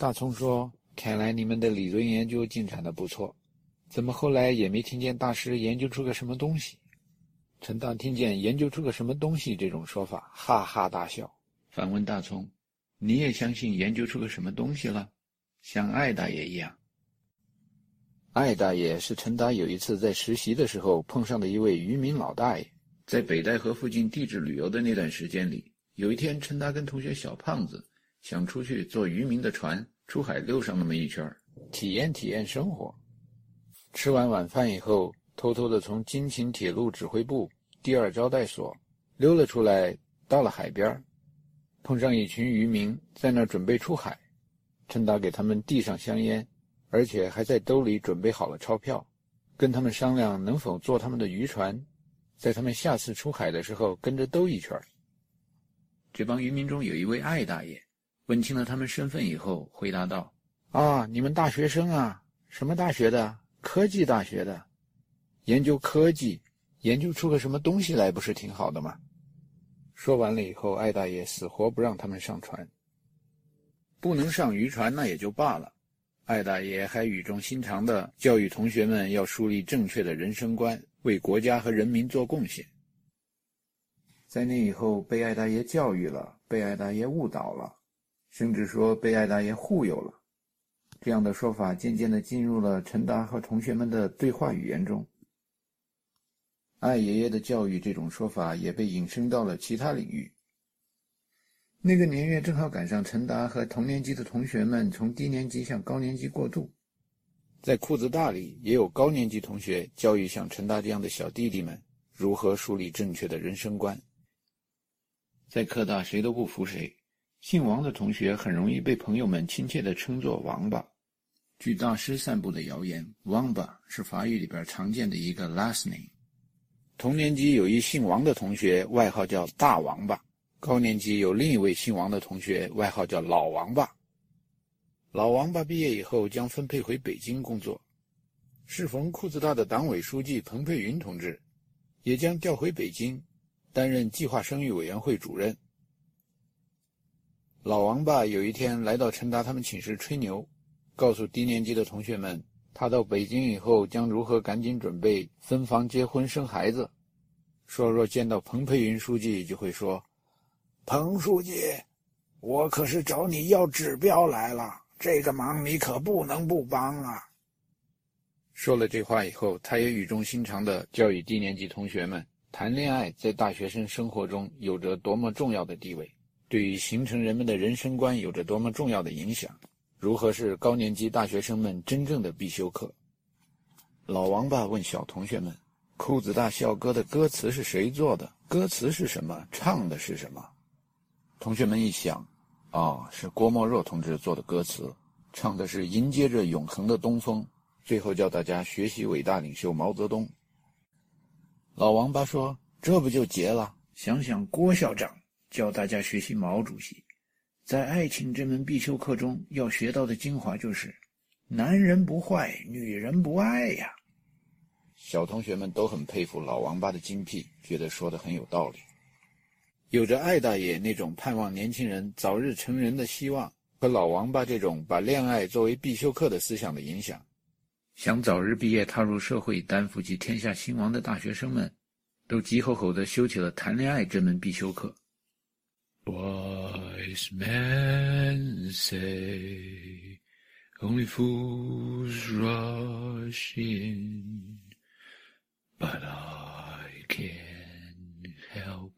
大葱说：“看来你们的理论研究进展的不错，怎么后来也没听见大师研究出个什么东西？”陈达听见“研究出个什么东西”这种说法，哈哈大笑，反问大葱：“你也相信研究出个什么东西了？像艾大爷一样？”艾大爷是陈达有一次在实习的时候碰上的一位渔民老大爷，在北戴河附近地质旅游的那段时间里。有一天，陈达跟同学小胖子想出去坐渔民的船出海溜上那么一圈，体验体验生活。吃完晚饭以后，偷偷的从京秦铁路指挥部第二招待所溜了出来，到了海边，碰上一群渔民在那儿准备出海。陈达给他们递上香烟，而且还在兜里准备好了钞票，跟他们商量能否坐他们的渔船，在他们下次出海的时候跟着兜一圈。这帮渔民中有一位艾大爷，问清了他们身份以后，回答道：“啊，你们大学生啊，什么大学的？科技大学的，研究科技，研究出个什么东西来，不是挺好的吗？”说完了以后，艾大爷死活不让他们上船。不能上渔船那也就罢了，艾大爷还语重心长地教育同学们要树立正确的人生观，为国家和人民做贡献。在那以后，被艾大爷教育了，被艾大爷误导了，甚至说被艾大爷忽悠了，这样的说法渐渐地进入了陈达和同学们的对话语言中。艾爷爷的教育这种说法也被引申到了其他领域。那个年月正好赶上陈达和同年级的同学们从低年级向高年级过渡，在裤子大里也有高年级同学教育像陈达这样的小弟弟们如何树立正确的人生观。在科大，谁都不服谁。姓王的同学很容易被朋友们亲切地称作“王八”。据大师散布的谣言，“王八”是法语里边常见的一个 last name。同年级有一姓王的同学，外号叫“大王八”；高年级有另一位姓王的同学，外号叫“老王八”。老王八毕业以后将分配回北京工作，适逢裤子大的党委书记彭佩云同志也将调回北京。担任计划生育委员会主任。老王八有一天来到陈达他们寝室吹牛，告诉低年级的同学们，他到北京以后将如何赶紧准备分房结婚生孩子。说若见到彭培云书记，就会说：“彭书记，我可是找你要指标来了，这个忙你可不能不帮啊。”说了这话以后，他也语重心长地教育低年级同学们。谈恋爱在大学生生活中有着多么重要的地位，对于形成人们的人生观有着多么重要的影响，如何是高年级大学生们真正的必修课？老王八问小同学们：“裤子大校歌的歌词是谁做的？歌词是什么？唱的是什么？”同学们一想，啊，是郭沫若同志做的歌词，唱的是迎接着永恒的东风，最后叫大家学习伟大领袖毛泽东。老王八说：“这不就结了？想想郭校长教大家学习毛主席，在爱情这门必修课中要学到的精华就是：男人不坏，女人不爱呀。”小同学们都很佩服老王八的精辟，觉得说的很有道理。有着艾大爷那种盼望年轻人早日成人的希望，和老王八这种把恋爱作为必修课的思想的影响。想早日毕业踏入社会，担负起天下兴亡的大学生们，都急吼吼地修起了谈恋爱这门必修课。Wise men say only fools rush in, but I can't help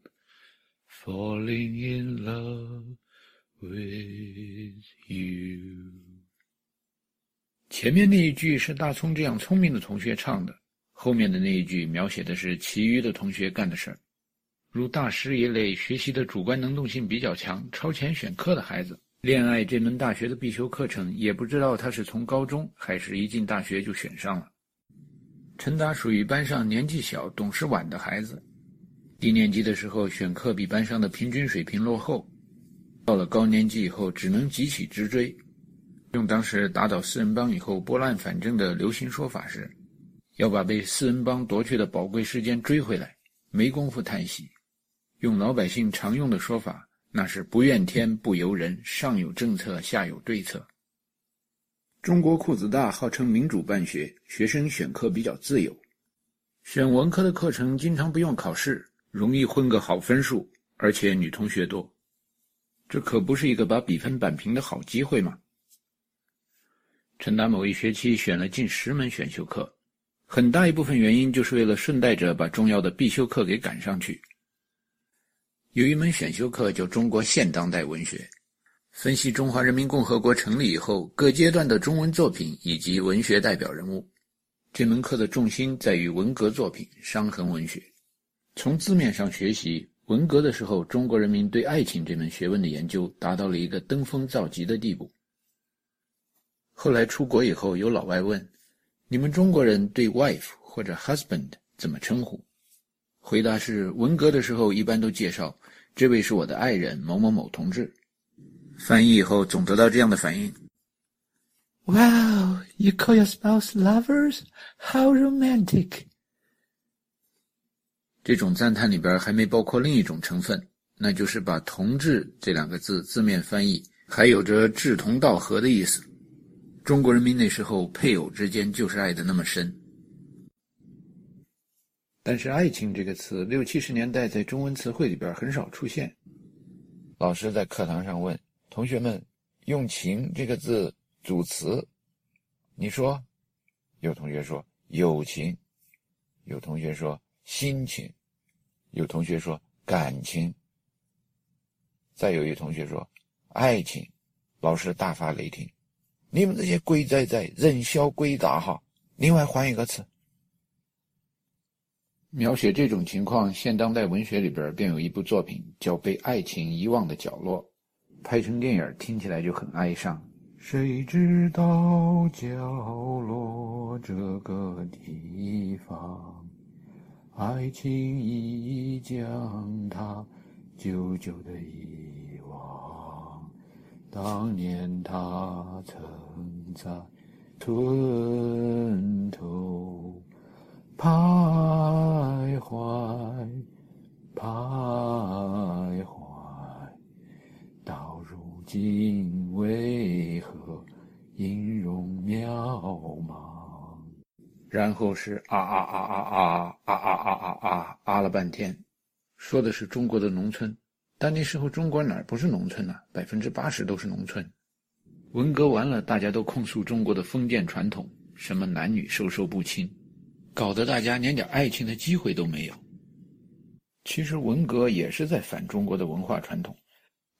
falling in love with you. 前面那一句是大葱这样聪明的同学唱的，后面的那一句描写的是其余的同学干的事儿。 如大师一类学习的主观能动性比较强、超前选课的孩子，恋爱这门大学的必修课程，也不知道他是从高中还是一进大学就选上了。陈达属于班上年纪小、懂事晚的孩子，低年级的时候选课比班上的平均水平落后，到了高年级以后只能急起直追。用当时打倒四人帮以后拨乱反正的流行说法是，要把被四人帮夺去的宝贵时间追回来，没工夫叹息。用老百姓常用的说法，那是不怨天不尤人，上有政策，下有对策。中国裤子大，号称民主办学，学生选课比较自由，选文科的课程经常不用考试，容易混个好分数，而且女同学多，这可不是一个把比分扳平的好机会吗？陈达某一学期选了近十门选修课，很大一部分原因就是为了顺带着把重要的必修课给赶上去。有一门选修课叫《中国现当代文学》，分析中华人民共和国成立以后各阶段的中文作品以及文学代表人物。这门课的重心在于文革作品、伤痕文学。从字面上学习，文革的时候，中国人民对爱情这门学问的研究达到了一个登峰造极的地步。后来出国以后，有老外问：“你们中国人对 wife 或者 husband 怎么称呼？”回答是：文革的时候一般都介绍这位是我的爱人某某某同志。翻译以后总得到这样的反应：“Wow, you call your spouse lovers? How romantic！” 这种赞叹里边还没包括另一种成分，那就是把“同志”这两个字字面翻译，还有着志同道合的意思。中国人民那时候配偶之间就是爱的那么深，但是“爱情”这个词六七十年代在中文词汇里边很少出现。老师在课堂上问同学们：“用‘情’这个字组词，你说？”有同学说“友情”，有同学说“心情”，有同学说“感情”，再有一同学说“爱情”。老师大发雷霆。你们这些鬼仔仔，人小鬼大哈！另外换一个词，描写这种情况，现当代文学里边便有一部作品叫《被爱情遗忘的角落》，拍成电影听起来就很哀伤。谁知道角落这个地方，爱情已将它久久的遗忘。当年他曾。在村头徘徊，徘徊，到如今为何音容渺茫？然后是啊啊啊啊啊啊啊啊啊啊啊了半天，说的是中国的农村，但那时候中国哪儿不是农村呢？百分之八十都是农村。文革完了，大家都控诉中国的封建传统，什么男女授受不亲，搞得大家连点爱情的机会都没有。其实文革也是在反中国的文化传统，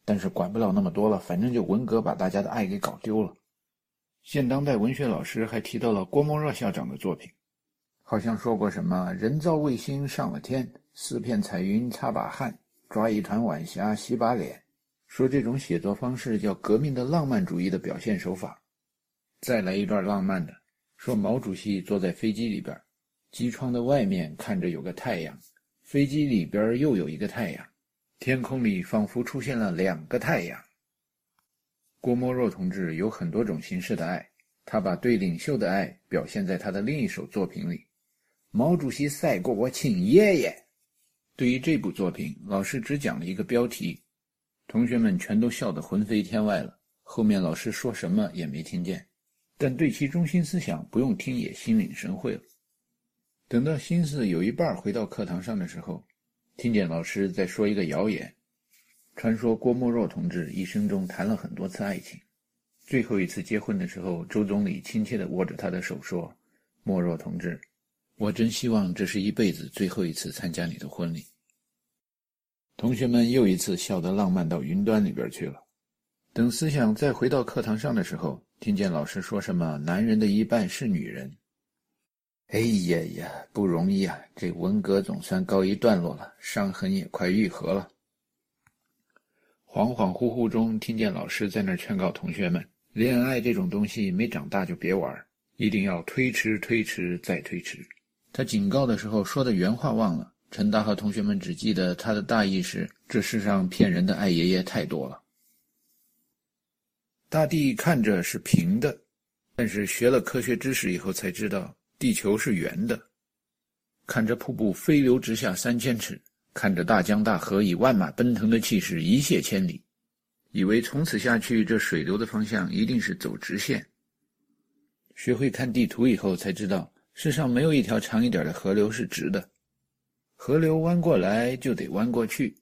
但是管不了那么多了，反正就文革把大家的爱给搞丢了。现当代文学老师还提到了郭沫若校长的作品，好像说过什么“人造卫星上了天，四片彩云擦把汗，抓一团晚霞洗把脸”。说这种写作方式叫革命的浪漫主义的表现手法。再来一段浪漫的，说毛主席坐在飞机里边，机窗的外面看着有个太阳，飞机里边又有一个太阳，天空里仿佛出现了两个太阳。郭沫若同志有很多种形式的爱，他把对领袖的爱表现在他的另一首作品里，《毛主席赛过我亲爷爷》。对于这部作品，老师只讲了一个标题。同学们全都笑得魂飞天外了，后面老师说什么也没听见，但对其中心思想不用听也心领神会了。等到心思有一半回到课堂上的时候，听见老师在说一个谣言，传说郭沫若同志一生中谈了很多次爱情，最后一次结婚的时候，周总理亲切地握着他的手说：“沫若同志，我真希望这是一辈子最后一次参加你的婚礼。”同学们又一次笑得浪漫到云端里边去了。等思想再回到课堂上的时候，听见老师说什么“男人的一半是女人”。哎呀呀，不容易啊！这文革总算告一段落了，伤痕也快愈合了。恍恍惚惚中，听见老师在那劝告同学们：“恋爱这种东西，没长大就别玩，一定要推迟、推迟再推迟。”他警告的时候说的原话忘了。陈达和同学们只记得他的大意是：这世上骗人的爱爷爷太多了。大地看着是平的，但是学了科学知识以后才知道地球是圆的。看着瀑布飞流直下三千尺，看着大江大河以万马奔腾的气势一泻千里，以为从此下去这水流的方向一定是走直线。学会看地图以后，才知道世上没有一条长一点的河流是直的，河流弯过来就得弯过去。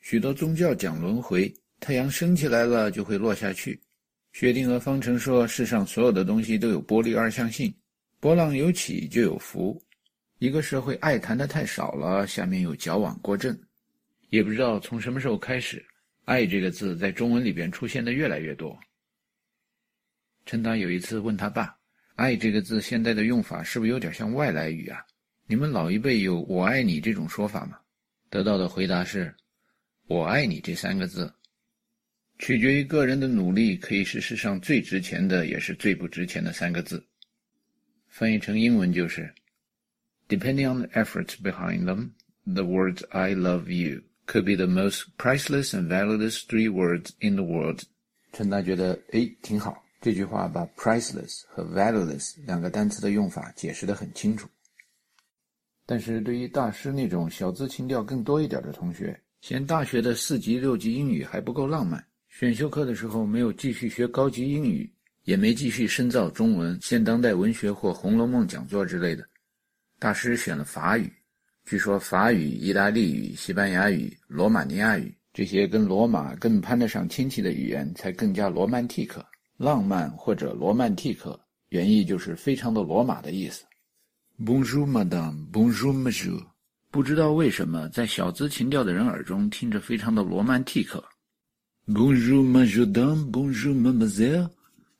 许多宗教讲轮回，太阳升起来了就会落下去。薛定谔方程说，世上所有的东西都有波粒二象性，波浪有起就有伏。一个社会爱谈的太少了，下面有矫枉过正。也不知道从什么时候开始，“爱”这个字在中文里边出现的越来越多。陈达有一次问他爸：“爱这个字现在的用法是不是有点像外来语啊？你们老一辈有‘我爱你’这种说法吗？”得到的回答是：“我爱你这三个字，取决于个人的努力，可以是世上最值钱的，也是最不值钱的三个字。翻译成英文就是：Depending on the efforts behind them, the words ‘I love you’ could be the most priceless and valueless three words in the world。”陈达觉得，哎，挺好。这句话把 priceless 和 valueless 两个单词的用法解释得很清楚。但是对于大师那种小资情调更多一点的同学，嫌大学的四级六级英语还不够浪漫，选修课的时候没有继续学高级英语，也没继续深造中文、现当代文学或《红楼梦》讲座之类的，大师选了法语。据说法语、意大利语、西班牙语、罗马尼亚语这些跟罗马更攀得上亲戚的语言，才更加罗曼蒂克。浪漫或者罗曼蒂克，原意就是非常的罗马的意思。Bonjour, madame. Bonjour, monsieur. 不知道为什么，在小资情调的人耳中听着非常的罗曼蒂克。Bonjour, madame. Bonjour, mademoiselle.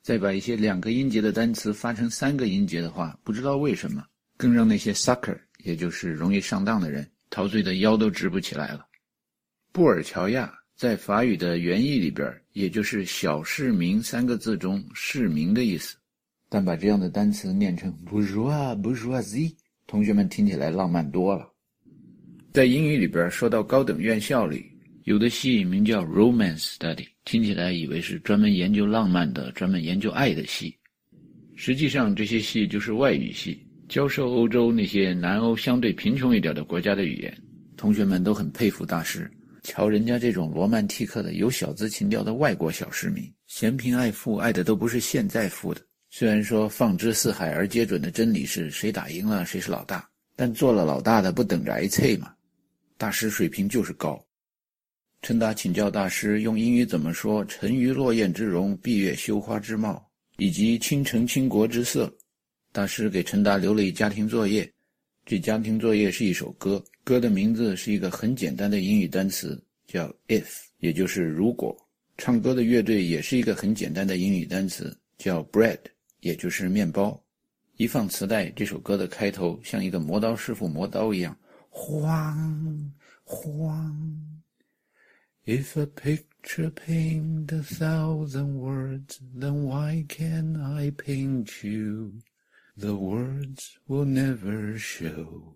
再把一些两个音节的单词发成三个音节的话，不知道为什么，更让那些 sucker，也就是容易上当的人，陶醉的腰都直不起来了。布尔乔亚。在法语的原意里边，也就是“小市民”三个字中“市民”的意思，但把这样的单词念成 “bourgeois”、“bourgeoisie”，同学们听起来浪漫多了。在英语里边，说到高等院校里，有的系名叫 “romance study”，听起来以为是专门研究浪漫的、专门研究爱的系，实际上这些系就是外语系，教授欧洲那些南欧相对贫穷一点的国家的语言。同学们都很佩服大师。瞧人家这种罗曼蒂克的、有小资情调的外国小市民，嫌贫爱富，爱的都不是现在富的。虽然说放之四海而皆准的真理是谁打赢了谁是老大，但做了老大的不等着挨啐吗？大师水平就是高。陈达请教大师用英语怎么说“沉鱼落雁之容，闭月羞花之貌”，以及“倾城倾国之色”。大师给陈达留了一家庭作业，这家庭作业是一首歌。歌的名字是一个很简单的英语单词，叫 if，也就是如果。唱歌的乐队也是一个很简单的英语单词，叫 bread，也就是面包。一放磁带，这首歌的开头像一个磨刀师傅磨刀一样，晃晃。If a picture paint a thousand words, then why can I paint you? The words will never show.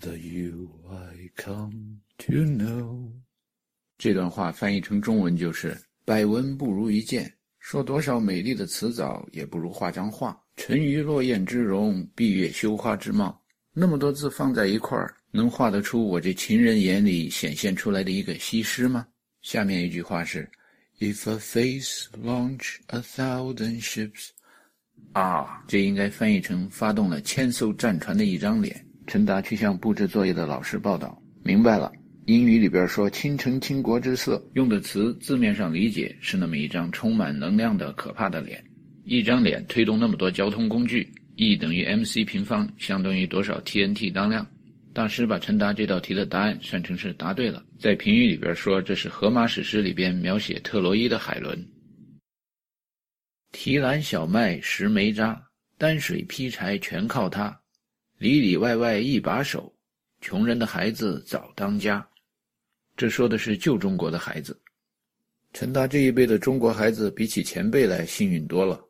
The you I come to know，这段话翻译成中文就是“百闻不如一见”，说多少美丽的词藻也不如画张画。沉鱼落雁之容，闭月羞花之貌，那么多字放在一块儿，能画得出我这情人眼里显现出来的一个西施吗？下面一句话是：“If a face launch a thousand ships，啊，这应该翻译成发动了千艘战船的一张脸。陈达去向布置作业的老师报道，明白了。英语里边说“倾城倾国之色”，用的词字面上理解是那么一张充满能量的可怕的脸。一张脸推动那么多交通工具，E 等于 mc 平方，相当于多少 TNT 当量？大师把陈达这道题的答案算成是答对了。在评语里边说，这是荷马史诗里边描写特洛伊的海伦。提篮小麦拾煤渣，担水劈柴全靠他。里里外外一把手，穷人的孩子早当家。这说的是旧中国的孩子。陈达这一辈的中国孩子，比起前辈来幸运多了。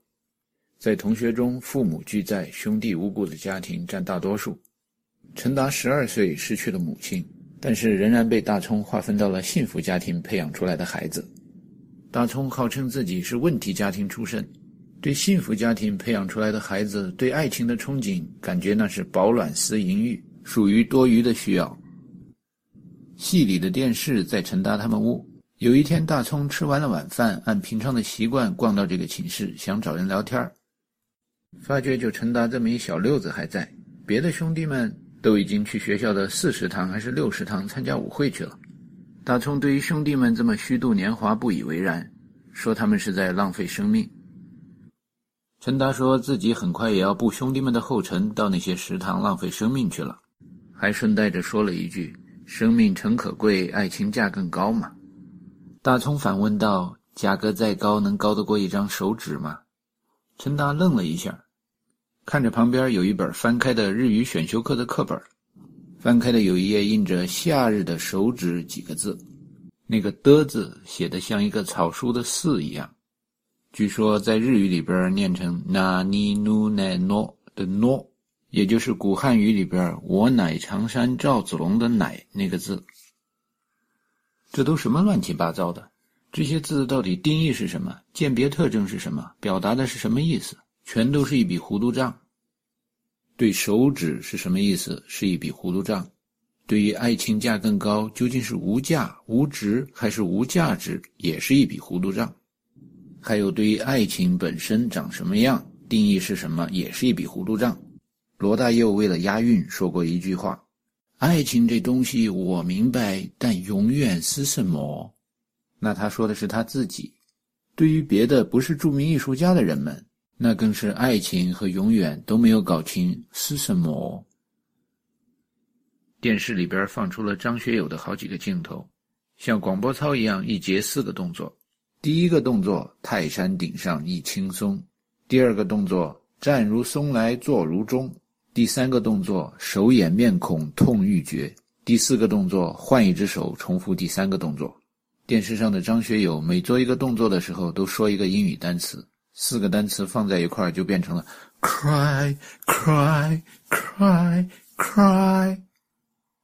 在同学中，父母俱在、兄弟无故的家庭占大多数。陈达十二岁失去了母亲，但是仍然被大葱划分到了幸福家庭培养出来的孩子。大葱号称自己是问题家庭出身。对幸福家庭培养出来的孩子，对爱情的憧憬，感觉那是饱暖思淫欲，属于多余的需要。戏里的电视在陈达他们屋。有一天，大葱吃完了晚饭，按平常的习惯逛到这个寝室，想找人聊天发觉就陈达这么一小六子还在，别的兄弟们都已经去学校的四食堂还是六食堂参加舞会去了。大葱对于兄弟们这么虚度年华不以为然，说他们是在浪费生命。陈达说自己很快也要步兄弟们的后尘，到那些食堂浪费生命去了，还顺带着说了一句：“生命诚可贵，爱情价更高嘛。”大葱反问道：“价格再高，能高得过一张手指吗？”陈达愣了一下，看着旁边有一本翻开的日语选修课的课本，翻开的有一页印着“夏日的手指”几个字，那个的字写的像一个草书的四一样，据说在日语里边念成 na ni nu ne no 的 no，也就是古汉语里边“我乃常山赵子龙”的乃那个字。这都什么乱七八糟的？这些字到底定义是什么？鉴别特征是什么？表达的是什么意思？全都是一笔糊涂账。对手指是什么意思？是一笔糊涂账。对于爱情价更高，究竟是无价、无值还是无价值，也是一笔糊涂账。还有对于爱情本身长什么样，定义是什么，也是一笔糊涂账。罗大佑为了押韵说过一句话。爱情这东西我明白，但永远是什么？那他说的是他自己。对于别的不是著名艺术家的人们，那更是爱情和永远都没有搞清是什么。电视里边放出了张学友的好几个镜头，像广播操一样，一节四个动作。第一个动作，泰山顶上一轻松；第二个动作，站如松来坐如钟。第三个动作，手掩面孔痛欲绝；第四个动作，换一只手重复第三个动作。电视上的张学友每做一个动作的时候，都说一个英语单词，四个单词放在一块儿就变成了 cry cry cry cry。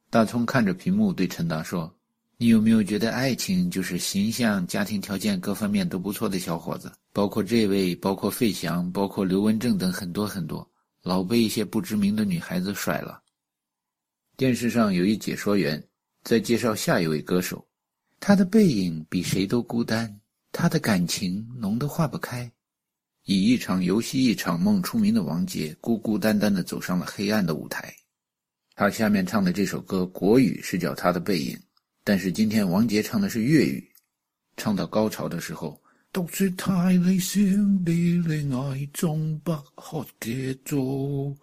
大葱看着屏幕对陈达说：“你有没有觉得爱情就是形象、家庭条件各方面都不错的小伙子？包括这位，包括费翔，包括刘文正等很多很多。”老被一些不知名的女孩子甩了。电视上有一解说员在介绍下一位歌手，他的背影比谁都孤单，他的感情浓得化不开。以一场游戏一场梦出名的王杰，孤孤单单地走上了黑暗的舞台。他下面唱的这首歌国语是叫《他的背影》，但是今天王杰唱的是粤语。唱到高潮的时候。读书太理想，比恋爱中不可借助。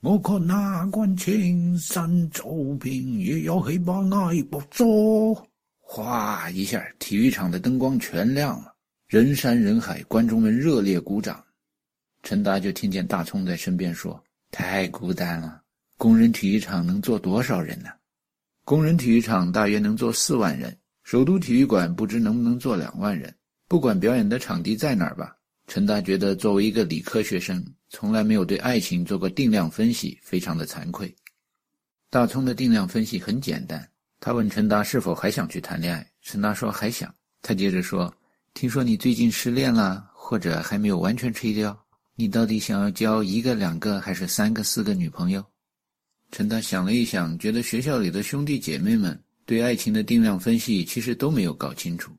我看那关青山走遍，也有起把爱捕捉。哗一下，体育场的灯光全亮了，人山人海，观众们热烈鼓掌。陈达就听见大葱在身边说：“太孤单了，工人体育场能坐多少人呢？工人体育场大约能坐四万人，首都体育馆不知能不能坐两万人。”不管表演的场地在哪儿吧，陈达觉得作为一个理科学生，从来没有对爱情做过定量分析，非常的惭愧。大葱的定量分析很简单，他问陈达是否还想去谈恋爱，陈达说还想。他接着说：“听说你最近失恋了，或者还没有完全吹掉，你到底想要交一个、两个，还是三个、四个女朋友？”陈达想了一想，觉得学校里的兄弟姐妹们对爱情的定量分析其实都没有搞清楚。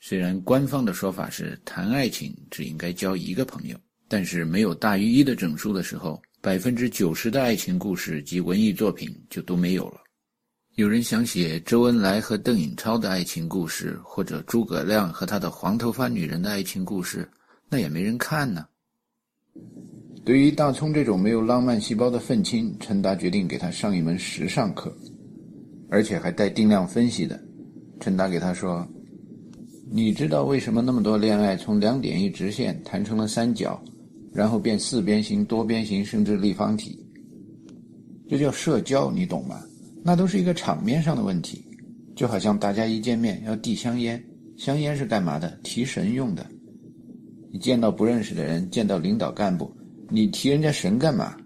虽然官方的说法是谈爱情只应该交一个朋友，但是没有大于一的整数的时候，百分之九十的爱情故事及文艺作品就都没有了。有人想写周恩来和邓颖超的爱情故事，或者诸葛亮和他的黄头发女人的爱情故事，那也没人看呢。对于大葱这种没有浪漫细胞的愤青，陈达决定给他上一门时尚课，而且还带定量分析的。陈达给他说。你知道为什么那么多恋爱从两点一直线谈成了三角，然后变四边形、多边形，甚至立方体？这叫社交，你懂吗？那都是一个场面上的问题。就好像大家一见面要递香烟，香烟是干嘛的？提神用的。你见到不认识的人，见到领导干部，你提人家神干嘛？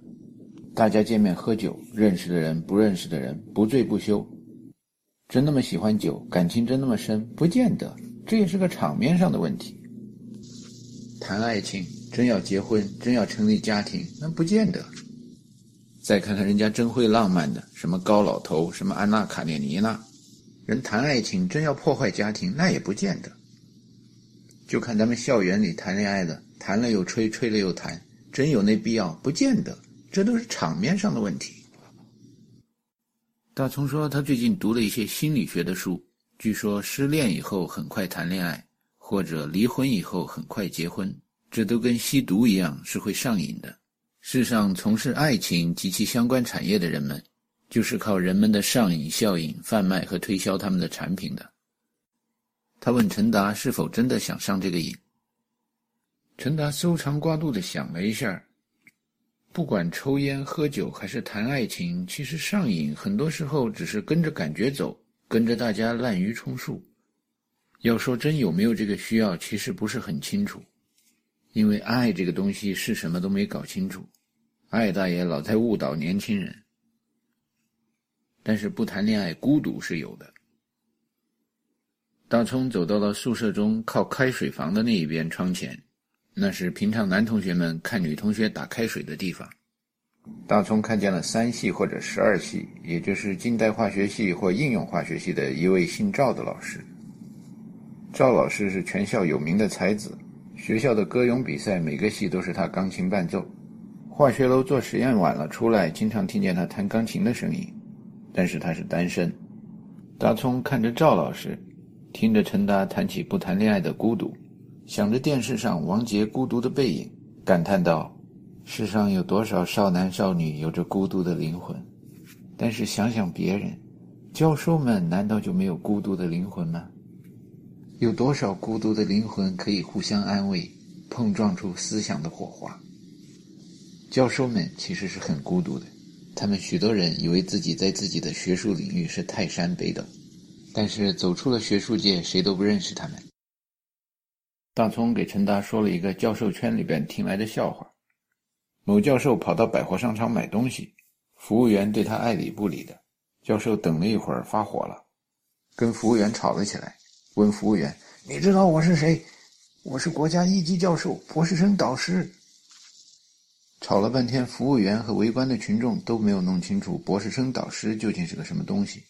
大家见面喝酒，认识的人、不认识的人，不醉不休。真那么喜欢酒，感情真那么深？不见得。这也是个场面上的问题。谈爱情，真要结婚，真要成立家庭，那不见得。再看看人家真会浪漫的，什么高老头，什么安娜卡列尼娜，人谈爱情真要破坏家庭，那也不见得。就看咱们校园里谈恋爱的，谈了又吹，吹了又谈，真有那必要？不见得，这都是场面上的问题。大葱说，他最近读了一些心理学的书，据说失恋以后很快谈恋爱，或者离婚以后很快结婚，这都跟吸毒一样，是会上瘾的。世上从事爱情及其相关产业的人们，就是靠人们的上瘾效应贩卖和推销他们的产品的。他问陈达是否真的想上这个瘾。陈达搜肠刮肚的想了一下，不管抽烟、喝酒还是谈爱情，其实上瘾很多时候只是跟着感觉走，跟着大家滥竽充数。要说真有没有这个需要，其实不是很清楚。因为爱这个东西是什么都没搞清楚，艾大爷老在误导年轻人。但是不谈恋爱，孤独是有的。大葱走到了宿舍中靠开水房的那一边窗前，那是平常男同学们看女同学打开水的地方。大葱看见了三系或者十二系，也就是近代化学系或应用化学系的一位姓赵的老师。赵老师是全校有名的才子。学校的歌咏比赛，每个系都是他钢琴伴奏。化学楼做实验晚了出来，经常听见他弹钢琴的声音。但是他是单身。大葱看着赵老师，听着陈达谈起不谈恋爱的孤独，想着电视上王杰孤独的背影，感叹道：“世上有多少少男少女有着孤独的灵魂？但是想想别人，教授们难道就没有孤独的灵魂吗？”有多少孤独的灵魂可以互相安慰，碰撞出思想的火花？教授们其实是很孤独的，他们许多人以为自己在自己的学术领域是泰山北斗，但是走出了学术界，谁都不认识他们。大聪给陈达说了一个教授圈里边听来的笑话：某教授跑到百货商场买东西，服务员对他爱理不理的，教授等了一会儿发火了，跟服务员吵了起来。问服务员：“你知道我是谁？我是国家一级教授，博士生导师。”吵了半天，服务员和围观的群众都没有弄清楚博士生导师究竟是个什么东西。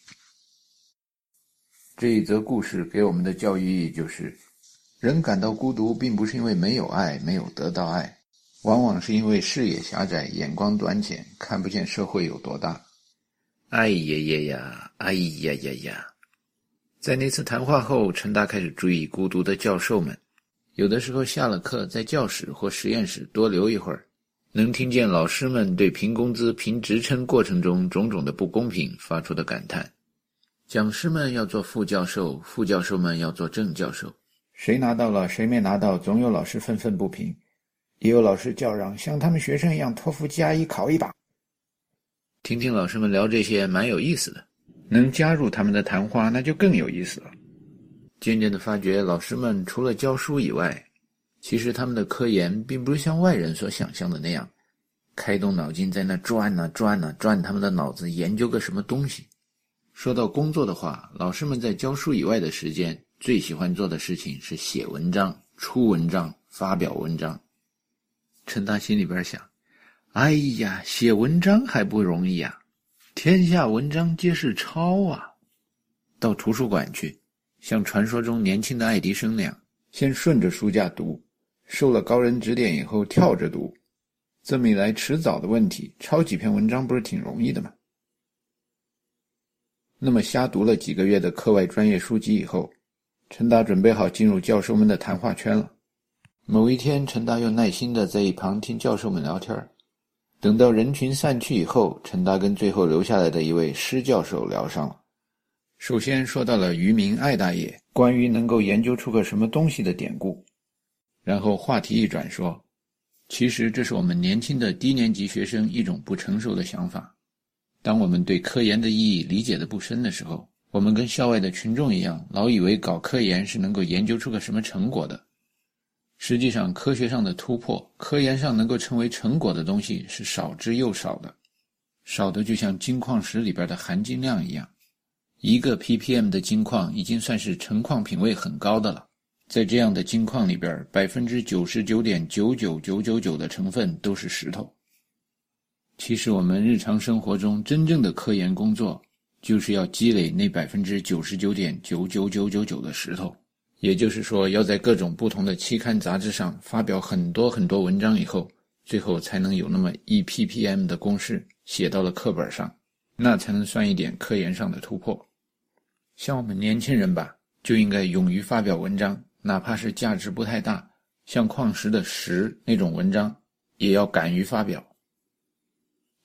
这一则故事给我们的教育意义就是：人感到孤独，并不是因为没有爱、没有得到爱，往往是因为视野狭窄、眼光短浅，看不见社会有多大。哎呀呀呀！哎呀呀呀！在那次谈话后，陈达开始注意孤独的教授们。有的时候下了课，在教室或实验室多留一会儿，能听见老师们对评工资、评职称过程中种种的不公平发出的感叹。讲师们要做副教授，副教授们要做正教授，谁拿到了，谁没拿到，总有老师愤愤不平，也有老师叫嚷，像他们学生一样，托福加一考一把。听听老师们聊这些，蛮有意思的。能加入他们的谈话，那就更有意思了。渐渐的发觉，老师们除了教书以外，其实他们的科研并不是像外人所想象的那样，开动脑筋在那转呐转呐转，他们的脑子研究个什么东西。说到工作的话，老师们在教书以外的时间，最喜欢做的事情是写文章、出文章、发表文章。陈达心里边想：哎呀，写文章还不容易呀。天下文章皆是抄啊！到图书馆去，像传说中年轻的爱迪生那样，先顺着书架读，受了高人指点以后跳着读，这么一来，迟早的问题，抄几篇文章不是挺容易的吗？那么瞎读了几个月的课外专业书籍以后，陈达准备好进入教授们的谈话圈了。某一天，陈达又耐心的在一旁听教授们聊天。等到人群散去以后，陈达跟最后留下来的一位施教授聊上了。首先说到了渔民艾大爷关于能够研究出个什么东西的典故，然后话题一转说，其实这是我们年轻的低年级学生一种不成熟的想法。当我们对科研的意义理解的不深的时候，我们跟校外的群众一样，老以为搞科研是能够研究出个什么成果的。实际上，科学上的突破，科研上能够成为成果的东西是少之又少的，少的就像金矿石里边的含金量一样，一个 ppm 的金矿已经算是成矿品位很高的了。在这样的金矿里边，百分之九十九点九九九九九的成分都是石头。其实，我们日常生活中真正的科研工作，就是要积累那百分之九十九点九九九九九的石头。也就是说，要在各种不同的期刊杂志上发表很多很多文章以后，最后才能有那么一 ppm 的公式写到了课本上，那才能算一点科研上的突破。像我们年轻人吧，就应该勇于发表文章，哪怕是价值不太大，像矿石的石那种文章，也要敢于发表。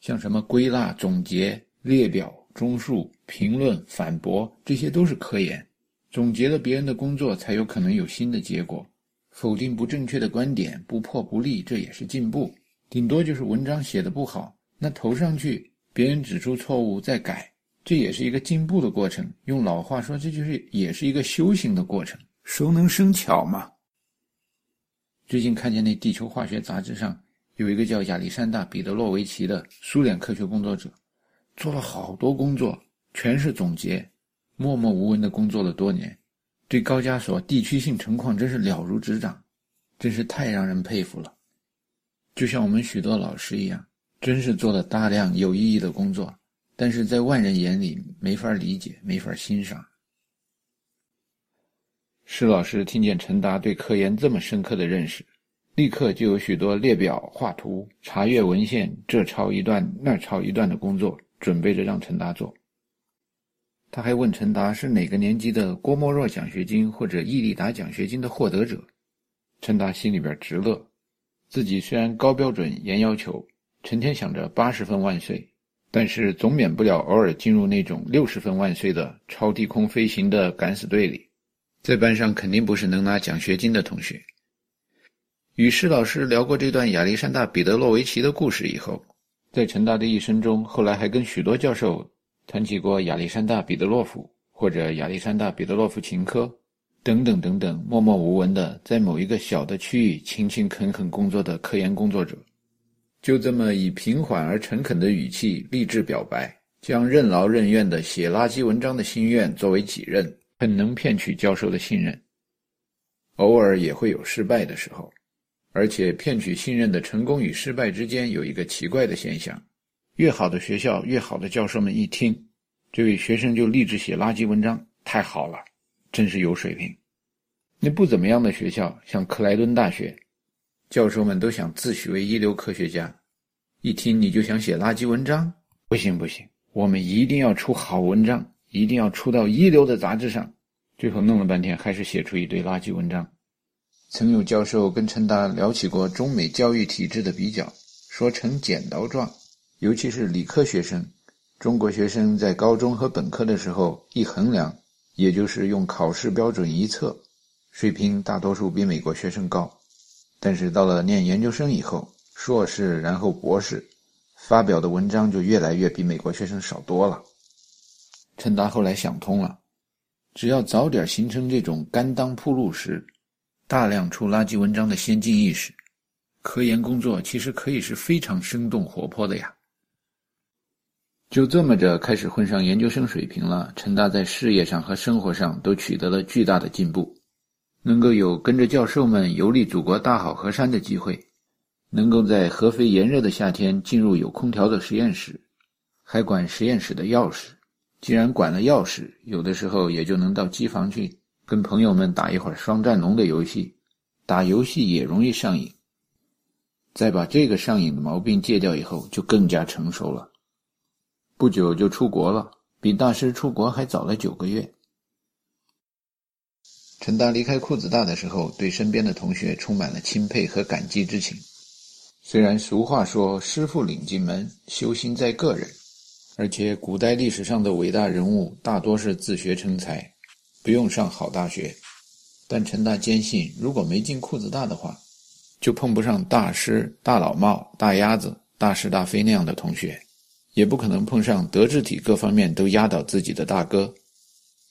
像什么归纳、总结、列表、综述、评论、反驳，这些都是科研。总结了别人的工作，才有可能有新的结果。否定不正确的观点，不破不立，这也是进步。顶多就是文章写的不好，那投上去，别人指出错误再改，这也是一个进步的过程。用老话说，这就是也是一个修行的过程。熟能生巧嘛。最近看见那《地球化学》杂志上有一个叫亚历山大·彼得洛维奇的苏联科学工作者，做了好多工作，全是总结，默默无闻的工作了多年。对高加索地区性成矿真是了如指掌，真是太让人佩服了。就像我们许多老师一样，真是做了大量有意义的工作，但是在外人眼里没法理解，没法欣赏。施老师听见陈达对科研这么深刻的认识，立刻就有许多列表、画图、查阅文献，这抄一段，那抄一段的工作，准备着让陈达做。他还问陈达是哪个年级的郭沫若奖学金或者易立达奖学金的获得者。陈达心里边直乐，自己虽然高标准严要求，成天想着八十分万岁，但是总免不了偶尔进入那种六十分万岁的超低空飞行的敢死队里，在班上肯定不是能拿奖学金的同学。与施老师聊过这段亚历山大·彼得洛维奇的故事以后，在陈达的一生中，后来还跟许多教授。谈起过亚历山大·彼得洛夫或者亚历山大·彼得洛夫琴科等等等等，默默无闻的在某一个小的区域勤勤恳恳工作的科研工作者，就这么以平缓而诚恳的语气励志表白，将任劳任怨的写垃圾文章的心愿作为己任，很能骗取教授的信任。偶尔也会有失败的时候，而且骗取信任的成功与失败之间有一个奇怪的现象。越好的学校，越好的教授们一听，这位学生就立志写垃圾文章，太好了，真是有水平。那不怎么样的学校，像克莱顿大学，教授们都想自诩为一流科学家，一听你就想写垃圾文章，不行不行，我们一定要出好文章，一定要出到一流的杂志上。最后弄了半天，还是写出一堆垃圾文章。曾有教授跟陈达聊起过中美教育体制的比较，说成剪刀状。尤其是理科学生，中国学生在高中和本科的时候一衡量，也就是用考试标准一测，水平大多数比美国学生高。但是到了念研究生以后，硕士然后博士，发表的文章就越来越比美国学生少多了。陈达后来想通了，只要早点形成这种甘当铺路石，大量出垃圾文章的先进意识，科研工作其实可以是非常生动活泼的呀。就这么着开始混上研究生水平了。陈达在事业上和生活上都取得了巨大的进步，能够有跟着教授们游历祖国大好河山的机会，能够在合肥炎热的夏天进入有空调的实验室，还管实验室的钥匙。既然管了钥匙，有的时候也就能到机房去跟朋友们打一会儿双战龙的游戏。打游戏也容易上瘾，再把这个上瘾的毛病戒掉以后，就更加成熟了。不久就出国了，比大师出国还早了九个月。陈达离开裤子大的时候，对身边的同学充满了钦佩和感激之情。虽然俗话说“师傅领进门，修行在个人”，而且古代历史上的伟大人物大多是自学成才，不用上好大学，但陈大坚信，如果没进裤子大的话，就碰不上大师、大老帽、大鸭子、大是大非那样的同学。也不可能碰上德智体各方面都压倒自己的大哥，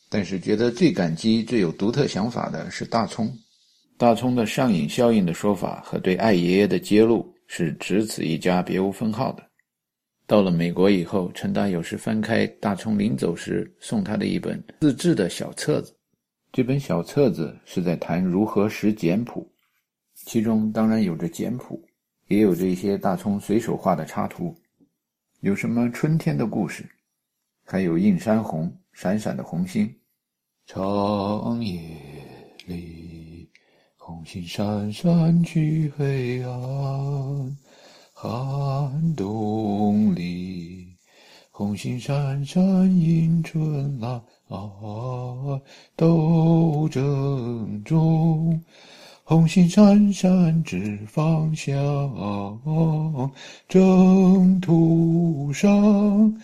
但是觉得最感激、最有独特想法的是大葱。大葱的上瘾效应的说法和对爱爷爷的揭露是只此一家，别无分号的。到了美国以后，陈达有时翻开大葱临走时送他的一本自制的小册子，这本小册子是在谈如何识简谱，其中当然有着简谱，也有着一些大葱随手画的插图。有什么春天的故事？还有映山红，闪闪的红星。长夜里，红星闪闪去黑暗。寒冬里，红星闪闪迎春来啊。斗争中，红星闪闪指方向。征途上，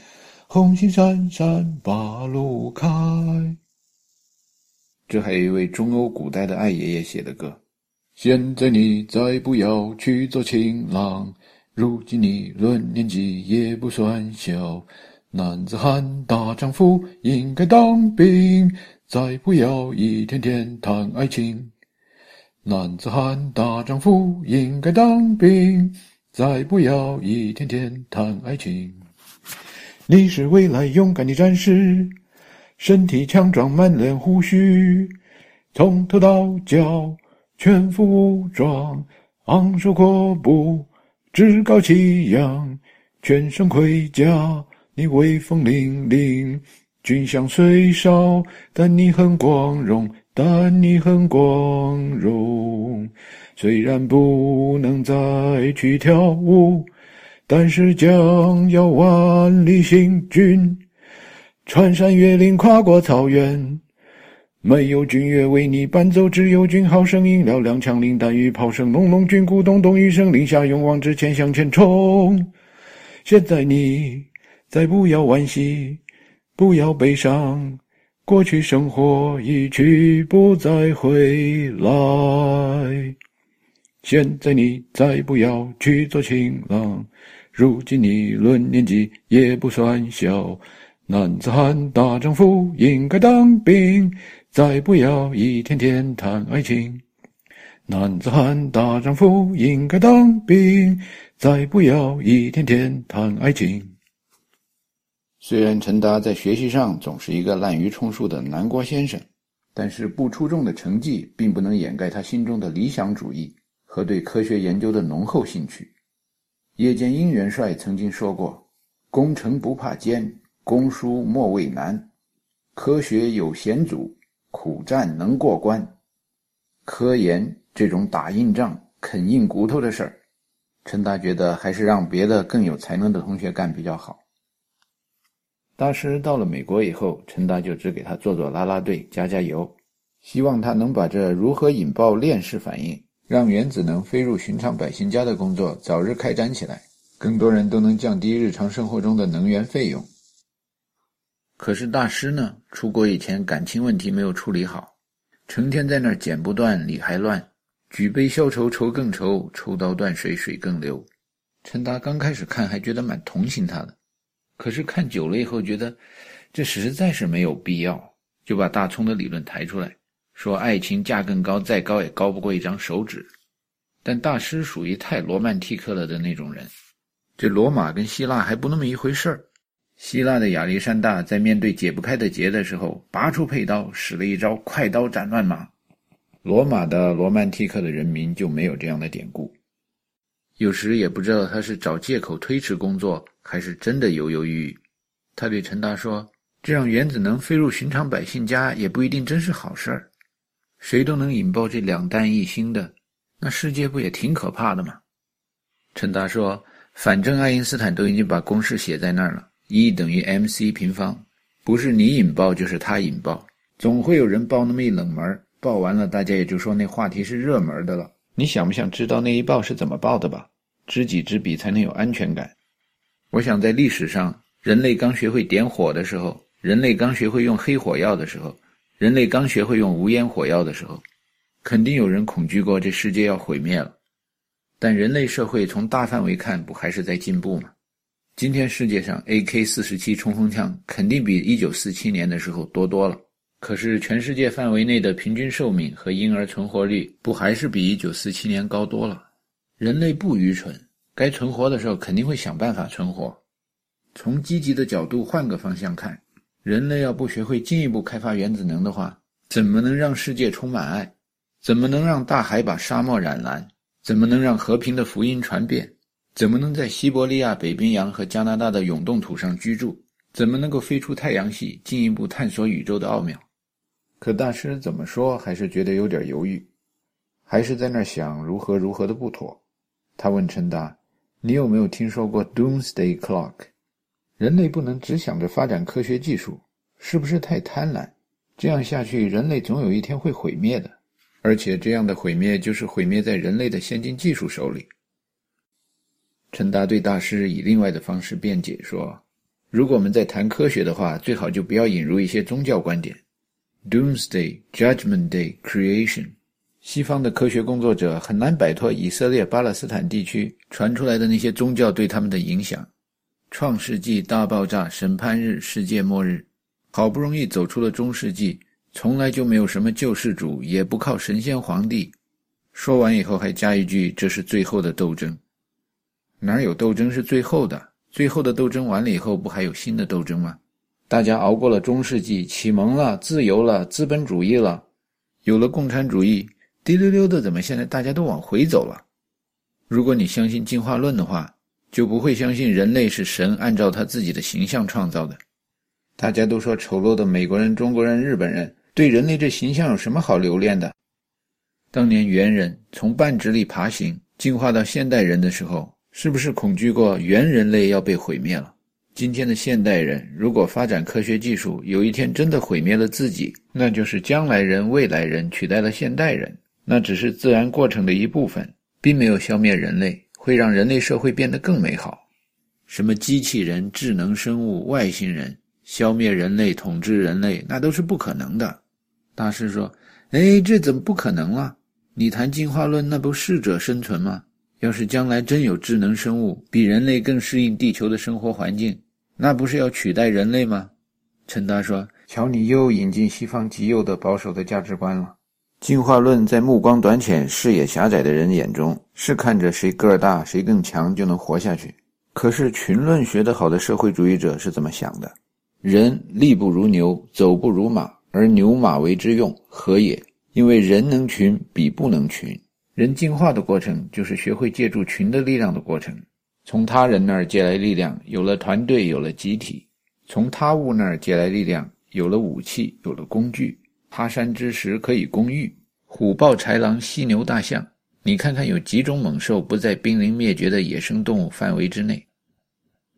红星闪闪把路开。这还有一位中欧古代的爱爷爷写的歌。现在你再不要去做情郎，如今你论年纪也不算小。男子汉大丈夫应该当兵，再不要一天天谈爱情。男子汉大丈夫应该当兵，再不要一天天谈爱情。你是未来勇敢的战士。身体强壮，满脸胡须，从头到脚全副武装，昂首阔步，趾高气扬，全身盔甲，你威风凛凛。军饷虽少，但你很光荣，但你很光荣。虽然不能再去跳舞，但是将要万里行军。穿山越岭，跨过草原，没有军乐为你伴奏，只有军号声音嘹亮，枪林弹雨，炮声隆隆，军鼓咚咚，一声令下，勇往直前，向前冲。现在你再不要惋惜，不要悲伤，过去生活一去不再回来。现在你再不要去做情郎，如今你论年纪也不算小。男子汉大丈夫应该当兵，再不要一天天谈爱情。男子汉大丈夫应该当兵，再不要一天天谈爱情。虽然陈达在学习上总是一个滥竽充数的南郭先生，但是不出众的成绩并不能掩盖他心中的理想主义和对科学研究的浓厚兴趣。叶剑英元帅曾经说过：“攻城不怕艰。”公书莫畏难，科学有险阻，苦战能过关。科研这种打硬仗、啃硬骨头的事儿，陈达觉得还是让别的更有才能的同学干比较好。大师到了美国以后，陈达就只给他做做拉拉队、加加油，希望他能把这如何引爆链式反应，让原子能飞入寻常百姓家的工作早日开展起来，更多人都能降低日常生活中的能源费用。可是大师呢？出国以前感情问题没有处理好，成天在那儿剪不断理还乱，举杯消愁愁更愁，抽刀断水水更流。陈达刚开始看还觉得蛮同情他的，可是看久了以后觉得这实在是没有必要，就把大葱的理论抬出来，说爱情价更高，再高也高不过一张手指。但大师属于太罗曼蒂克了的那种人，这罗马跟希腊还不那么一回事儿。希腊的亚历山大在面对解不开的结的时候，拔出佩刀，使了一招“快刀斩乱麻”。罗马的罗曼蒂克的人民就没有这样的典故。有时也不知道他是找借口推迟工作，还是真的犹犹豫豫。他对陈达说：“这让原子能飞入寻常百姓家，也不一定真是好事儿。谁都能引爆这两弹一星的，那世界不也挺可怕的吗？”陈达说：“反正爱因斯坦都已经把公式写在那儿了。” E 等于 mc 平方，不是你引爆就是他引爆，总会有人爆那么一冷门，爆完了大家也就说那话题是热门的了。你想不想知道那一爆是怎么爆的吧？知己知彼才能有安全感。我想在历史上，人类刚学会点火的时候，人类刚学会用黑火药的时候，人类刚学会用无烟火药的时候，肯定有人恐惧过这世界要毁灭了。但人类社会从大范围看，不还是在进步吗？今天世界上 AK 四十七冲锋枪肯定比一九四七年的时候多多了，可是全世界范围内的平均寿命和婴儿存活率不还是比一九四七年高多了？人类不愚蠢，该存活的时候肯定会想办法存活。从积极的角度换个方向看，人类要不学会进一步开发原子能的话，怎么能让世界充满爱？怎么能让大海把沙漠染蓝？怎么能让和平的福音传遍？怎么能在西伯利亚、北冰洋和加拿大的永冻土上居住？怎么能够飞出太阳系，进一步探索宇宙的奥妙？可大师怎么说，还是觉得有点犹豫，还是在那想如何如何的不妥。他问陈达：“你有没有听说过 Doomsday Clock？人类不能只想着发展科学技术，是不是太贪婪？这样下去，人类总有一天会毁灭的，而且这样的毁灭就是毁灭在人类的先进技术手里。陈达对大师以另外的方式辩解说：“如果我们在谈科学的话，最好就不要引入一些宗教观点。Doomsday, Judgment Day, Creation。西方的科学工作者很难摆脱以色列、巴勒斯坦地区传出来的那些宗教对他们的影响。创世纪、大爆炸、审判日、世界末日，好不容易走出了中世纪，从来就没有什么救世主，也不靠神仙皇帝。说完以后还加一句：这是最后的斗争。哪有斗争是最后的？最后的斗争完了以后，不还有新的斗争吗？大家熬过了中世纪，启蒙了，自由了，资本主义了，有了共产主义。滴溜溜的，怎么现在大家都往回走了？如果你相信进化论的话，就不会相信人类是神按照他自己的形象创造的。大家都说丑陋的美国人、中国人、日本人对人类这形象有什么好留恋的？当年猿人从半直立爬行进化到现代人的时候，是不是恐惧过猿人类要被毁灭了？今天的现代人如果发展科学技术，有一天真的毁灭了自己，那就是将来人、未来人取代了现代人。那只是自然过程的一部分，并没有消灭人类，会让人类社会变得更美好。什么机器人、智能生物、外星人消灭人类、统治人类，那都是不可能的。大师说：“哎，这怎么不可能了？你谈进化论，那不适者生存吗？要是将来真有智能生物比人类更适应地球的生活环境，那不是要取代人类吗？”陈达说：“瞧，你又引进西方极右的保守的价值观了。”进化论在目光短浅、视野狭窄的人眼中，是看着谁个儿大、谁更强就能活下去。可是群论学得好的社会主义者是怎么想的？人力不如牛，走不如马，而牛马为之用，何也？因为人能群，比不能群。人进化的过程，就是学会借助群的力量的过程。从他人那儿借来力量，有了团队，有了集体；从他物那儿借来力量，有了武器，有了工具。他山之石可以攻玉，虎豹豺狼犀牛大象，你看看有几种猛兽不在濒临灭绝的野生动物范围之内？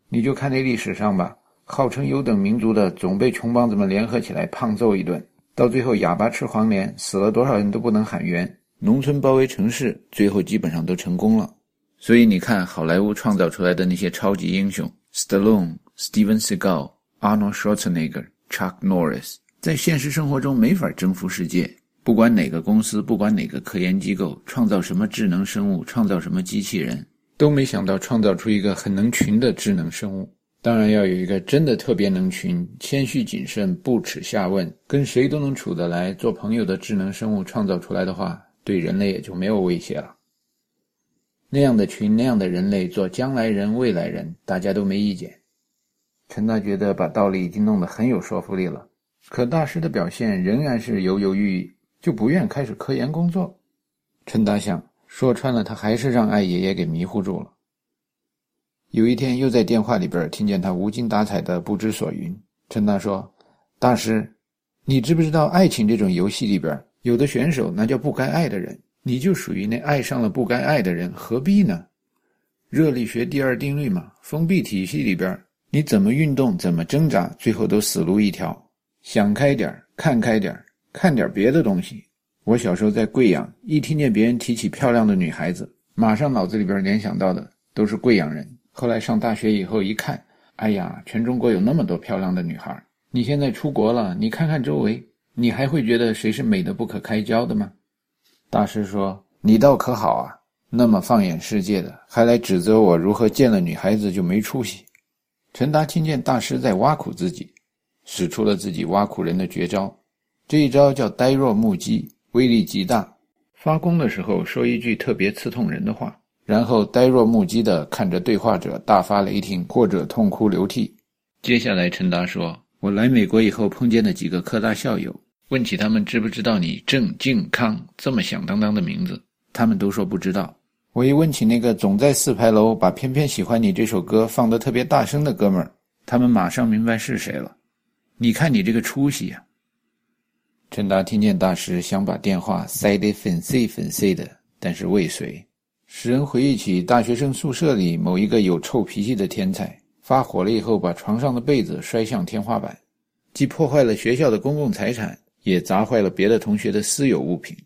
你就看那历史上吧，号称优等民族的总被穷帮子们联合起来胖揍一顿，到最后哑巴吃黄连，死了多少人都不能喊冤。农村包围城市，最后基本上都成功了。所以你看，好莱坞创造出来的那些超级英雄，Stallone、Steven Seagal、Arnold Schwarzenegger、Chuck Norris。在现实生活中没法征服世界，不管哪个公司，不管哪个科研机构，创造什么智能生物，创造什么机器人，都没想到创造出一个很能群的智能生物。当然要有一个真的特别能群、谦虚谨慎、不耻下问、跟谁都能处得来、做朋友的智能生物创造出来的话，对人类也就没有威胁了。那样的群，那样的人类做将来人、未来人，大家都没意见。陈大觉得把道理已经弄得很有说服力了。可大师的表现仍然是犹犹豫豫，就不愿开始科研工作。陈大想说穿了，他还是让艾爷爷给迷糊住了。有一天，又在电话里边听见他无精打采的不知所云。陈大说：“大师，你知不知道爱情这种游戏里边，有的选手那叫不该爱的人，你就属于那爱上了不该爱的人，何必呢？热力学第二定律嘛，封闭体系里边，你怎么运动，怎么挣扎，最后都死路一条。”想开点看开点看点别的东西。我小时候在贵阳，一听见别人提起漂亮的女孩子，马上脑子里边联想到的都是贵阳人。后来上大学以后一看，哎呀，全中国有那么多漂亮的女孩。你现在出国了，你看看周围，你还会觉得谁是美的不可开交的吗？大师说：“你倒可好啊，那么放眼世界的，还来指责我如何见了女孩子就没出息。”陈达听见大师在挖苦自己。使出了自己挖苦人的绝招，这一招叫呆若木鸡，威力极大。发功的时候说一句特别刺痛人的话，然后呆若木鸡的看着对话者大发雷霆或者痛哭流涕。接下来，陈达说：“我来美国以后碰见的几个科大校友，问起他们知不知道你郑靖康这么响当当的名字。他们都说不知道。我一问起那个总在四牌楼把偏偏喜欢你这首歌放得特别大声的哥们儿他们马上明白是谁了。你看你这个出息呀陈达听见大师想把电话塞得粉碎粉碎的但是未遂。使人回忆起大学生宿舍里某一个有臭脾气的天才发火了以后把床上的被子摔向天花板既破坏了学校的公共财产也砸坏了别的同学的私有物品。